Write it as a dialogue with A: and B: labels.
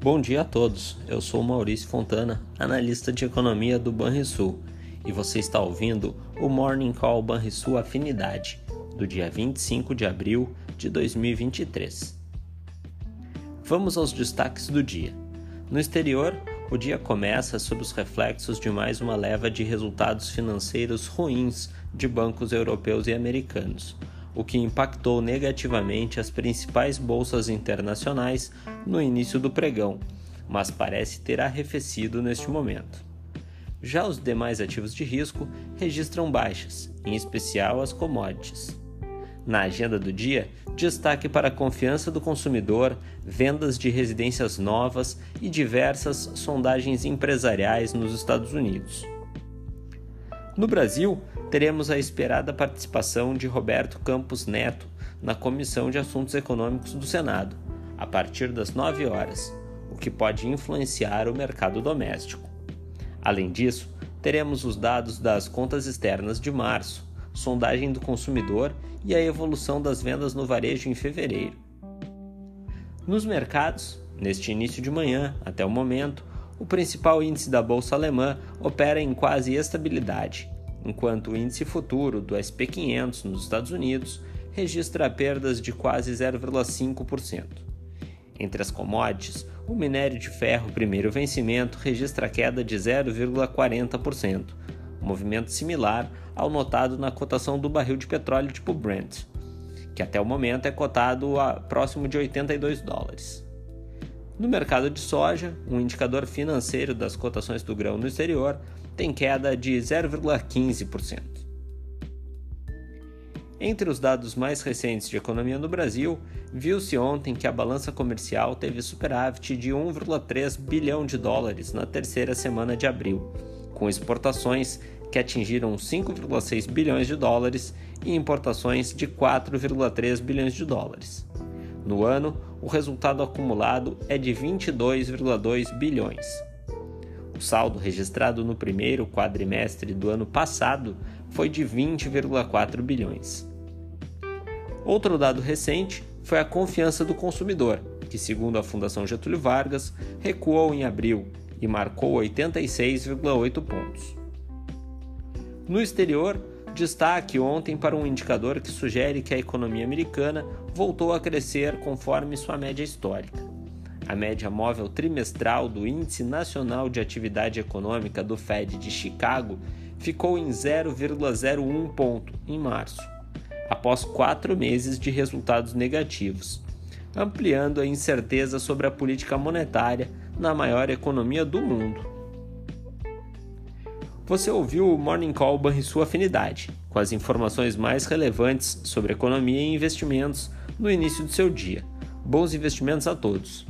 A: Bom dia a todos. Eu sou Maurício Fontana, analista de economia do Banrisul, e você está ouvindo o Morning Call Banrisul Afinidade, do dia 25 de abril de 2023. Vamos aos destaques do dia. No exterior, o dia começa sob os reflexos de mais uma leva de resultados financeiros ruins de bancos europeus e americanos o que impactou negativamente as principais bolsas internacionais no início do pregão, mas parece ter arrefecido neste momento. Já os demais ativos de risco registram baixas, em especial as commodities. Na agenda do dia, destaque para a confiança do consumidor, vendas de residências novas e diversas sondagens empresariais nos Estados Unidos. No Brasil, teremos a esperada participação de Roberto Campos Neto na Comissão de Assuntos Econômicos do Senado, a partir das 9 horas, o que pode influenciar o mercado doméstico. Além disso, teremos os dados das contas externas de março, sondagem do consumidor e a evolução das vendas no varejo em fevereiro. Nos mercados, neste início de manhã, até o momento, o principal índice da bolsa alemã opera em quase estabilidade, enquanto o índice futuro do SP500 nos Estados Unidos registra perdas de quase 0,5%. Entre as commodities, o minério de ferro primeiro vencimento registra queda de 0,40%, movimento similar ao notado na cotação do barril de petróleo tipo Brent, que até o momento é cotado a próximo de 82 dólares. No mercado de soja, um indicador financeiro das cotações do grão no exterior tem queda de 0,15%. Entre os dados mais recentes de economia no Brasil, viu-se ontem que a balança comercial teve superávit de 1,3 bilhão de dólares na terceira semana de abril, com exportações que atingiram 5,6 bilhões de dólares e importações de 4,3 bilhões de dólares. No ano, o resultado acumulado é de 22,2 bilhões. O saldo registrado no primeiro quadrimestre do ano passado foi de 20,4 bilhões. Outro dado recente foi a confiança do consumidor, que, segundo a Fundação Getúlio Vargas, recuou em abril e marcou 86,8 pontos. No exterior, Destaque ontem para um indicador que sugere que a economia americana voltou a crescer conforme sua média histórica. A média móvel trimestral do Índice Nacional de Atividade Econômica do Fed de Chicago ficou em 0,01 ponto em março, após quatro meses de resultados negativos, ampliando a incerteza sobre a política monetária na maior economia do mundo. Você ouviu o Morning Call Banrisul Afinidade, com as informações mais relevantes sobre economia e investimentos no início do seu dia. Bons investimentos a todos!